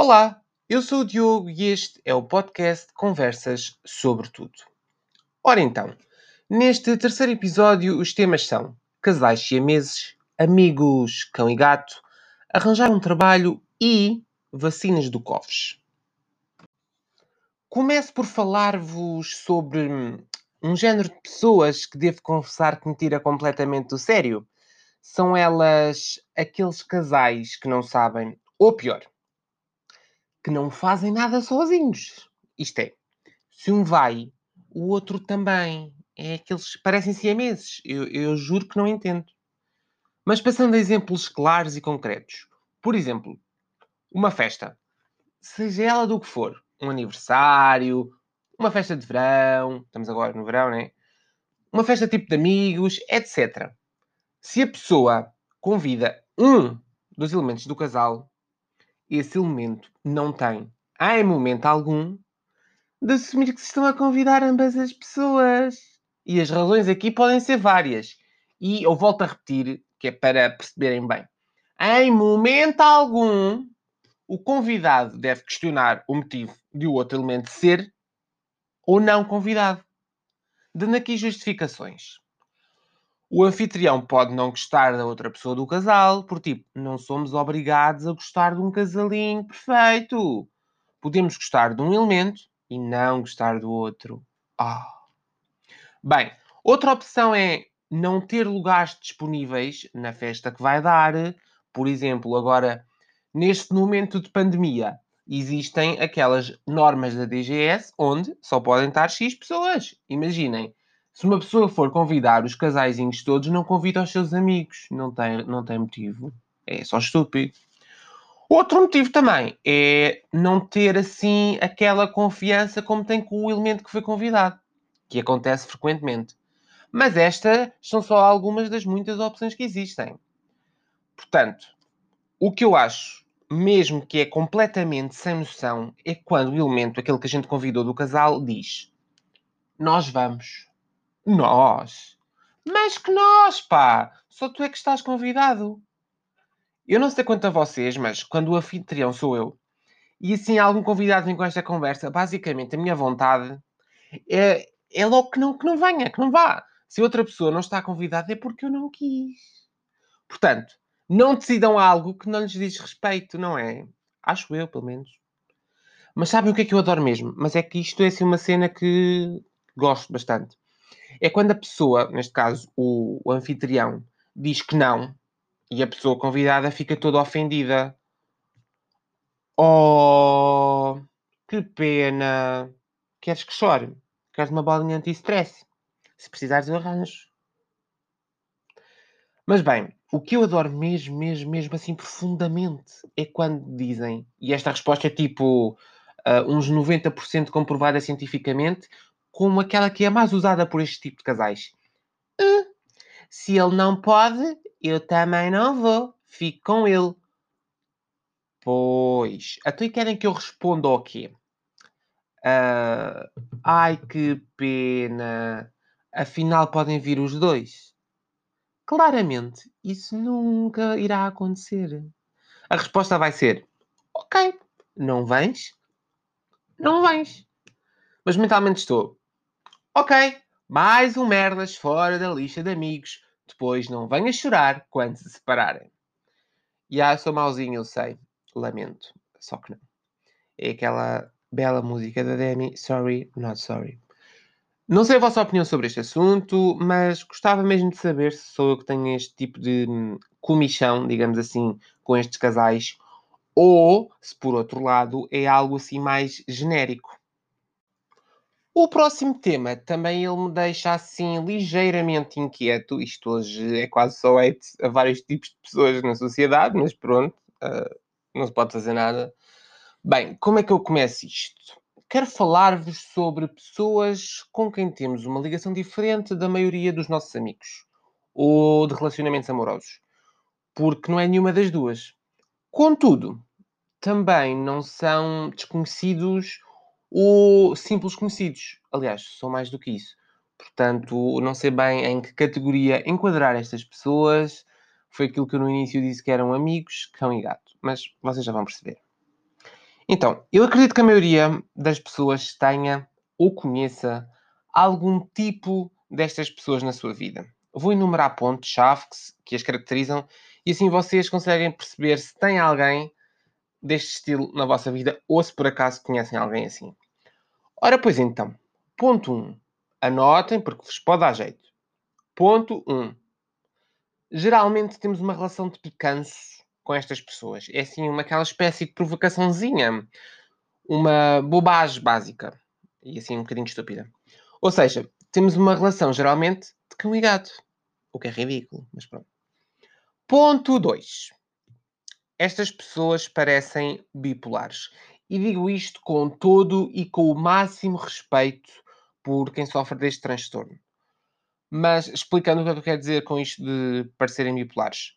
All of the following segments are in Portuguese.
Olá, eu sou o Diogo e este é o podcast Conversas sobre Tudo. Ora então, neste terceiro episódio os temas são casais siameses, amigos cão e gato, arranjar um trabalho e vacinas do Cofres. Começo por falar-vos sobre um género de pessoas que devo confessar que me tira completamente do sério. São elas aqueles casais que não sabem, ou pior, que não fazem nada sozinhos. Isto é, se um vai, o outro também. É aqueles parecem siameses. Eu, eu juro que não entendo. Mas passando a exemplos claros e concretos. Por exemplo, uma festa. Seja ela do que for. Um aniversário, uma festa de verão. Estamos agora no verão, né? Uma festa tipo de amigos, etc. Se a pessoa convida um dos elementos do casal, esse elemento não tem, em momento algum, de assumir que se estão a convidar ambas as pessoas. E as razões aqui podem ser várias. E eu volto a repetir, que é para perceberem bem. Em momento algum, o convidado deve questionar o motivo de o outro elemento ser ou não convidado. Dando aqui justificações. O anfitrião pode não gostar da outra pessoa do casal, por tipo, não somos obrigados a gostar de um casalinho perfeito. Podemos gostar de um elemento e não gostar do outro. Ah. Bem, outra opção é não ter lugares disponíveis na festa que vai dar. Por exemplo, agora, neste momento de pandemia, existem aquelas normas da DGS onde só podem estar X pessoas. Imaginem, se uma pessoa for convidar os casaizinhos todos, não convida os seus amigos. Não tem, não tem motivo. É só estúpido. Outro motivo também é não ter assim aquela confiança como tem com o elemento que foi convidado, que acontece frequentemente. Mas estas são só algumas das muitas opções que existem. Portanto, o que eu acho, mesmo que é completamente sem noção, é quando o elemento, aquele que a gente convidou do casal, diz: Nós vamos. Nós? Mas que nós, pá! Só tu é que estás convidado. Eu não sei quanto a vocês, mas quando o anfitrião sou eu, e assim algum convidado vem com esta conversa, basicamente a minha vontade é, é logo que não, que não venha, que não vá. Se outra pessoa não está convidada é porque eu não quis. Portanto, não decidam algo que não lhes diz respeito, não é? Acho eu, pelo menos. Mas sabem o que é que eu adoro mesmo? Mas é que isto é assim uma cena que gosto bastante é quando a pessoa, neste caso o, o anfitrião, diz que não e a pessoa convidada fica toda ofendida. Oh, que pena! Queres que chore? Queres uma bolinha anti-stress? Se precisares, eu arranjo. Mas bem, o que eu adoro mesmo, mesmo, mesmo assim profundamente é quando dizem, e esta resposta é tipo uh, uns 90% comprovada cientificamente, como aquela que é mais usada por este tipo de casais. Uh, se ele não pode, eu também não vou. Fico com ele. Pois. Então e querem que eu responda ao quê? Uh, ai, que pena. Afinal, podem vir os dois. Claramente, isso nunca irá acontecer. A resposta vai ser: Ok, não vens? Não vens. Mas mentalmente estou: Ok, mais um merdas fora da lista de amigos. Depois não venhas chorar quando se separarem. E ah, sou mauzinho, eu sei. Lamento. Só que não. É aquela bela música da Demi, Sorry, Not Sorry. Não sei a vossa opinião sobre este assunto, mas gostava mesmo de saber se sou eu que tenho este tipo de hum, comichão, digamos assim, com estes casais, ou se por outro lado é algo assim mais genérico. O próximo tema também ele me deixa assim ligeiramente inquieto. Isto hoje é quase só hate a vários tipos de pessoas na sociedade, mas pronto, uh, não se pode fazer nada. Bem, como é que eu começo isto? Quero falar-vos sobre pessoas com quem temos uma ligação diferente da maioria dos nossos amigos ou de relacionamentos amorosos, porque não é nenhuma das duas. Contudo, também não são desconhecidos ou simples conhecidos. Aliás, são mais do que isso. Portanto, não sei bem em que categoria enquadrar estas pessoas. Foi aquilo que eu no início disse que eram amigos, cão e gato. Mas vocês já vão perceber. Então, eu acredito que a maioria das pessoas tenha ou conheça algum tipo destas pessoas na sua vida. Vou enumerar pontos-chave que, que as caracterizam e assim vocês conseguem perceber se tem alguém deste estilo na vossa vida ou se por acaso conhecem alguém assim. Ora, pois então, ponto 1. Um, anotem porque vos pode dar jeito. Ponto 1. Um, geralmente temos uma relação de picanço com estas pessoas. É assim, uma, aquela espécie de provocaçãozinha, uma bobagem básica e assim um bocadinho estúpida. Ou seja, temos uma relação geralmente de cão e gato, o que é ridículo, mas pronto. Ponto 2. Estas pessoas parecem bipolares. E digo isto com todo e com o máximo respeito por quem sofre deste transtorno. Mas explicando o que eu quero dizer com isto de parecerem bipolares.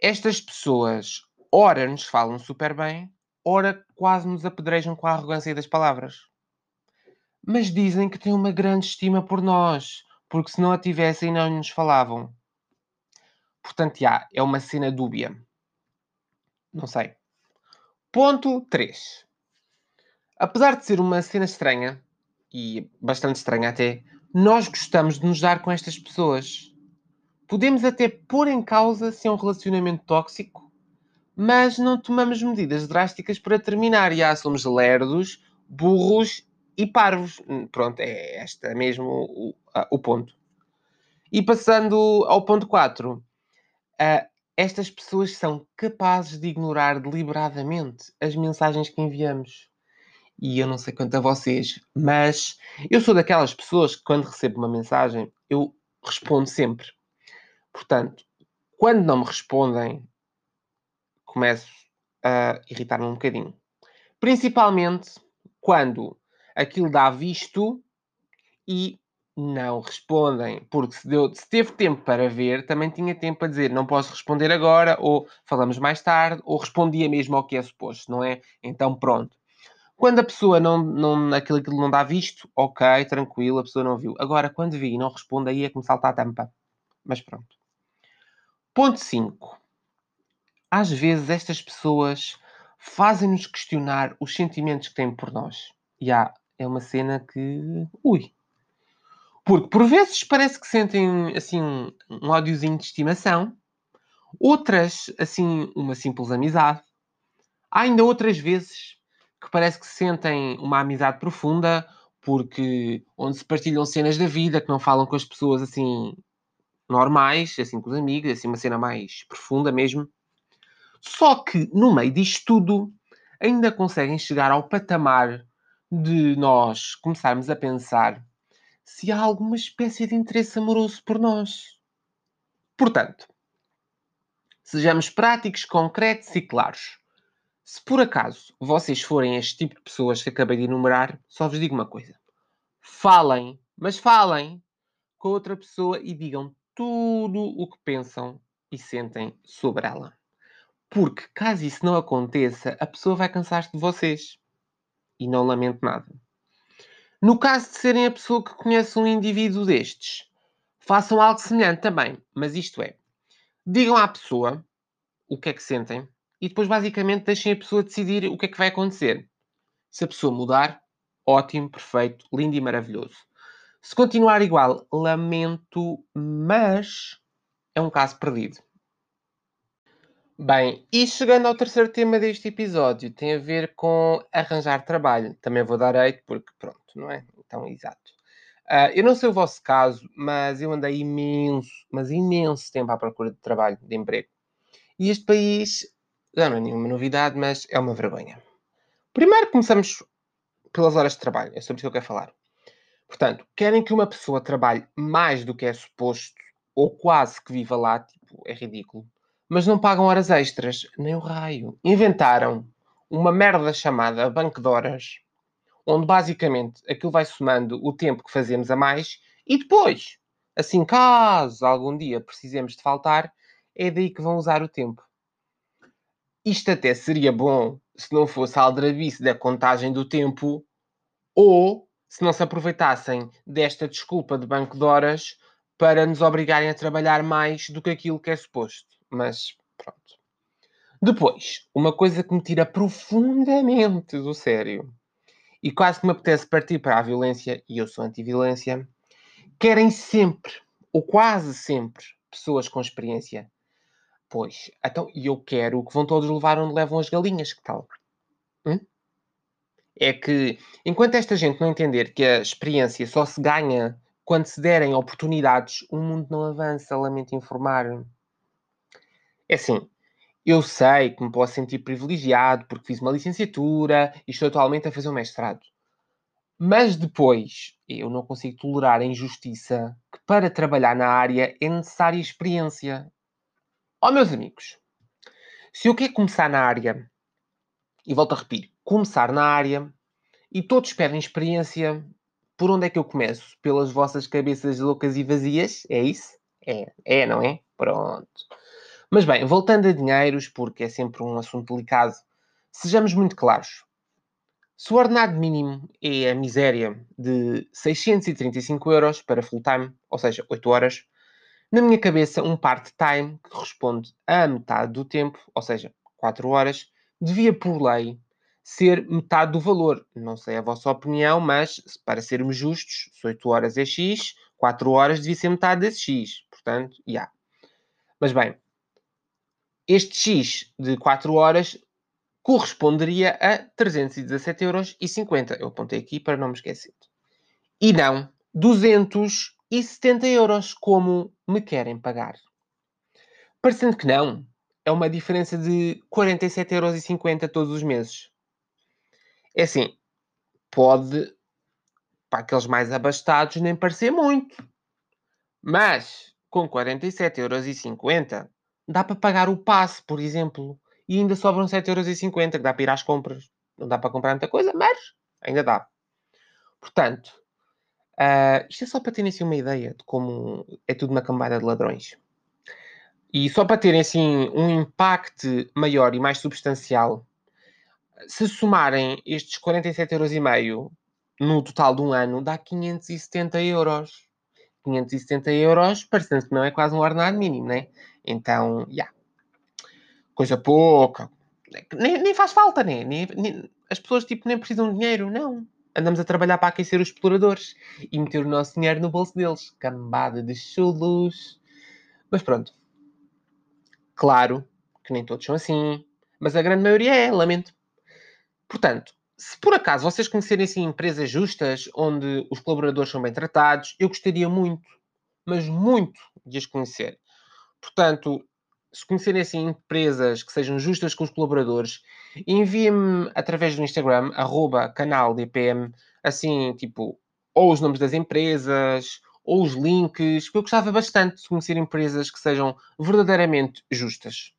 Estas pessoas, ora nos falam super bem, ora quase nos apedrejam com a arrogância das palavras. Mas dizem que têm uma grande estima por nós, porque se não a tivessem não nos falavam. Portanto, já, é uma cena dúbia. Não sei. Ponto 3. Apesar de ser uma cena estranha, e bastante estranha até, nós gostamos de nos dar com estas pessoas. Podemos até pôr em causa se é um relacionamento tóxico, mas não tomamos medidas drásticas para terminar. E ah, somos lerdos, burros e parvos. Hum, pronto, é este mesmo o, o ponto. E passando ao ponto 4. Uh, ah, estas pessoas são capazes de ignorar deliberadamente as mensagens que enviamos. E eu não sei quanto a vocês, mas eu sou daquelas pessoas que quando recebo uma mensagem, eu respondo sempre. Portanto, quando não me respondem, começo a irritar-me um bocadinho. Principalmente quando aquilo dá visto e não respondem. Porque se, deu, se teve tempo para ver, também tinha tempo para dizer não posso responder agora, ou falamos mais tarde, ou respondia mesmo ao que é suposto, não é? Então pronto. Quando a pessoa não, não aquilo, aquilo não dá visto, ok, tranquilo, a pessoa não viu. Agora, quando vi e não responde, aí é que me salta a tampa. Mas pronto. Ponto 5. Às vezes estas pessoas fazem-nos questionar os sentimentos que têm por nós. E há, é uma cena que. Ui! Porque por vezes parece que sentem assim um ódiozinho de estimação, outras assim uma simples amizade. Há ainda outras vezes que parece que sentem uma amizade profunda, porque onde se partilham cenas da vida, que não falam com as pessoas assim normais, assim com os amigos, assim uma cena mais profunda mesmo. Só que no meio disto tudo ainda conseguem chegar ao patamar de nós começarmos a pensar se há alguma espécie de interesse amoroso por nós. Portanto, sejamos práticos, concretos e claros. Se por acaso vocês forem este tipo de pessoas que acabei de enumerar, só vos digo uma coisa. Falem, mas falem com outra pessoa e digam tudo o que pensam e sentem sobre ela. Porque caso isso não aconteça, a pessoa vai cansar-se de vocês. E não lamento nada. No caso de serem a pessoa que conhece um indivíduo destes, façam algo semelhante também. Mas isto é, digam à pessoa o que é que sentem e depois basicamente deixem a pessoa decidir o que é que vai acontecer. Se a pessoa mudar, ótimo, perfeito, lindo e maravilhoso. Se continuar igual, lamento, mas é um caso perdido. Bem, e chegando ao terceiro tema deste episódio, tem a ver com arranjar trabalho. Também vou dar eito porque, pronto, não é? Então, exato. Uh, eu não sei o vosso caso, mas eu andei imenso, mas imenso tempo à procura de trabalho, de emprego. E este país, não é nenhuma novidade, mas é uma vergonha. Primeiro começamos pelas horas de trabalho, é sobre isso que eu quero falar. Portanto, querem que uma pessoa trabalhe mais do que é suposto, ou quase que viva lá, tipo, é ridículo. Mas não pagam horas extras, nem o raio. Inventaram uma merda chamada banco de horas, onde basicamente aquilo vai somando o tempo que fazemos a mais e depois, assim, caso algum dia precisemos de faltar, é daí que vão usar o tempo. Isto até seria bom se não fosse a aldrabice da contagem do tempo ou se não se aproveitassem desta desculpa de banco de horas para nos obrigarem a trabalhar mais do que aquilo que é suposto. Mas pronto. Depois, uma coisa que me tira profundamente do sério e quase que me apetece partir para a violência, e eu sou anti-violência, querem sempre, ou quase sempre, pessoas com experiência. Pois, então, e eu quero que vão todos levar onde levam as galinhas, que tal? Hum? É que, enquanto esta gente não entender que a experiência só se ganha quando se derem oportunidades, o mundo não avança, lamento informar. É assim, eu sei que me posso sentir privilegiado porque fiz uma licenciatura e estou atualmente a fazer um mestrado. Mas depois, eu não consigo tolerar a injustiça que para trabalhar na área é necessária experiência. Ó oh, meus amigos, se eu quero começar na área, e volto a repetir, começar na área, e todos pedem experiência, por onde é que eu começo? Pelas vossas cabeças loucas e vazias? É isso? É, é, não é? Pronto. Mas bem, voltando a dinheiros, porque é sempre um assunto delicado, sejamos muito claros. Se o ordenado mínimo é a miséria de 635 euros para full-time, ou seja, 8 horas, na minha cabeça, um part-time, que corresponde a metade do tempo, ou seja, 4 horas, devia, por lei, ser metade do valor. Não sei a vossa opinião, mas para sermos justos, se 8 horas é X, 4 horas devia ser metade desse X. Portanto, já. Yeah. Mas bem, este X de 4 horas corresponderia a 317,50 euros. Eu apontei aqui para não me esquecer. E não 270 euros, como me querem pagar. Parecendo que não, é uma diferença de 47,50 euros todos os meses. É assim, pode, para aqueles mais abastados, nem parecer muito. Mas, com 47,50 euros, dá para pagar o passe, por exemplo, e ainda sobram 7,50€ que dá para ir às compras. Não dá para comprar muita coisa, mas ainda dá. Portanto, uh, isto é só para terem assim uma ideia de como é tudo uma cambada de ladrões. E só para terem assim um impacto maior e mais substancial, se somarem estes 47,5€ no total de um ano, dá 570 euros. 570 euros, parecendo que não é quase um ordenado mínimo, né? Então, já. Yeah. Coisa pouca. Nem, nem faz falta, né? Nem, nem, as pessoas, tipo, nem precisam de dinheiro, não. Andamos a trabalhar para aquecer os exploradores e meter o nosso dinheiro no bolso deles. Cambada de chulos. Mas pronto. Claro que nem todos são assim, mas a grande maioria é, lamento. Portanto, se por acaso vocês conhecerem assim, empresas justas onde os colaboradores são bem tratados, eu gostaria muito, mas muito de as conhecer. Portanto, se conhecerem assim empresas que sejam justas com os colaboradores, enviem-me através do Instagram, arroba canal DPM, assim, tipo, ou os nomes das empresas, ou os links, porque eu gostava bastante de conhecer empresas que sejam verdadeiramente justas.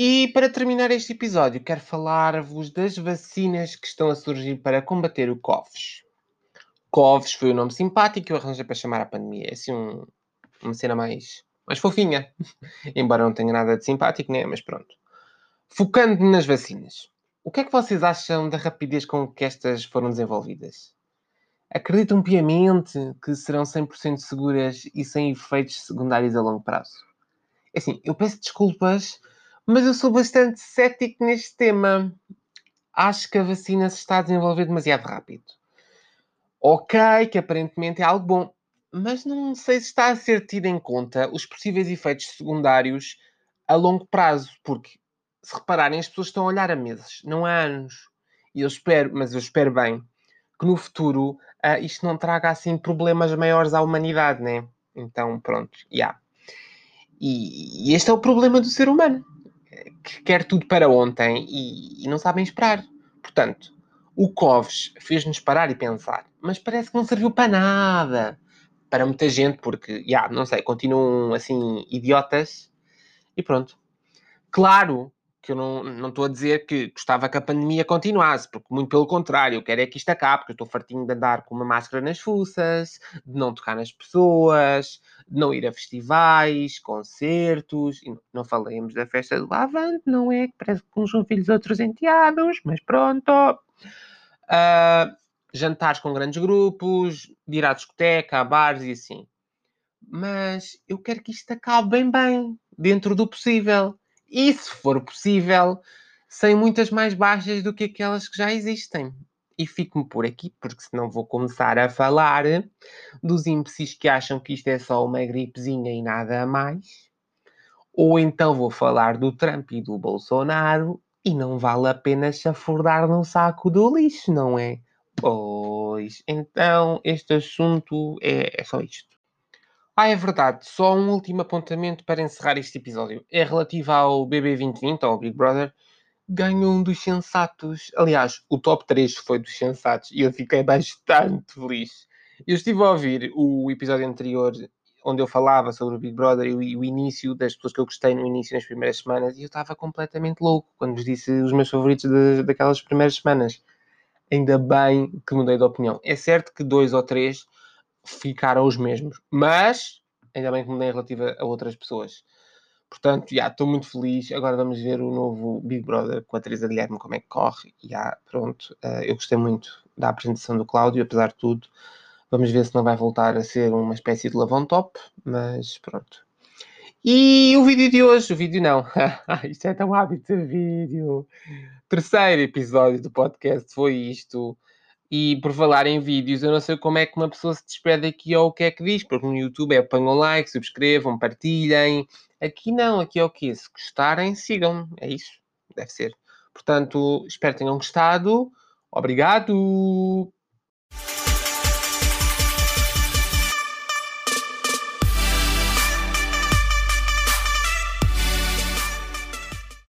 E para terminar este episódio, quero falar-vos das vacinas que estão a surgir para combater o COVS. COVS foi o nome simpático que eu arranjei para chamar a pandemia. É assim um, uma cena mais mais fofinha. Embora não tenha nada de simpático, né? Mas pronto. Focando nas vacinas. O que é que vocês acham da rapidez com que estas foram desenvolvidas? Acreditam piamente que serão 100% seguras e sem efeitos secundários a longo prazo? É assim, eu peço desculpas, mas eu sou bastante cético neste tema. Acho que a vacina se está a desenvolver demasiado rápido. Ok, que aparentemente é algo bom, mas não sei se está a ser tido em conta os possíveis efeitos secundários a longo prazo, porque se repararem, as pessoas estão a olhar a meses, não há anos. E eu espero, mas eu espero bem, que no futuro uh, isto não traga assim problemas maiores à humanidade, né? Então, pronto, já. Yeah. E, e, este é o problema do ser humano, que quer tudo para ontem e, e não sabem esperar. Portanto, o Coves fez-nos parar e pensar, mas parece que não serviu para nada para muita gente, porque, já, yeah, não sei, continuam assim idiotas e pronto. Claro que eu não estou a dizer que gostava que a pandemia continuasse, porque muito pelo contrário, eu quero é que isto acabe, porque eu estou fartinho de andar com uma máscara nas fuças, de não tocar nas pessoas, não ir a festivais, concertos, não falemos da festa do Avante, não é? Que parece que uns são filhos outros enteados, mas pronto. Uh, jantares com grandes grupos, ir à discoteca, a bares e assim. Mas eu quero que isto acabe bem bem, dentro do possível. E se for possível, sem muitas mais baixas do que aquelas que já existem. E fico-me por aqui, porque senão vou começar a falar dos imbecis que acham que isto é só uma gripezinha e nada mais. Ou então vou falar do Trump e do Bolsonaro e não vale a pena chafurdar no saco do lixo, não é? Pois, então este assunto é, é só isto. Ah, é verdade. Só um último apontamento para encerrar este episódio. É relativo ao BB 2020, ao Big Brother. Ganhou um dos sensatos. Aliás, o top 3 foi dos sensatos e eu fiquei bastante feliz. Eu estive a ouvir o episódio anterior onde eu falava sobre o Big Brother e o, início das pessoas que eu gostei no início, nas primeiras semanas, e eu estava completamente louco quando vos disse os meus favoritos de, daquelas primeiras semanas. Ainda bem que mudei de opinião. É certo que dois ou três ficaram os mesmos, mas ainda bem que mudei relativa a outras pessoas. Portanto, já estou muito feliz. Agora vamos ver o novo Big Brother com a Teresa Guilherme, como é que corre. Já, pronto, uh, eu gostei muito da apresentação do Cláudio, apesar de tudo. Vamos ver se não vai voltar a ser uma espécie de lavão top, mas pronto. E o vídeo de hoje, o vídeo não, isto é tão hábito de vídeo. Terceiro episódio do podcast foi isto. E por falar em vídeos, eu não sei como é que uma pessoa se despede aqui ou o que é que diz, porque no YouTube é ponham like, subscrevam, partilhem. Aqui não, aqui é o quê? Se gostarem, sigam. É isso, deve ser. Portanto, espero que tenham gostado. Obrigado!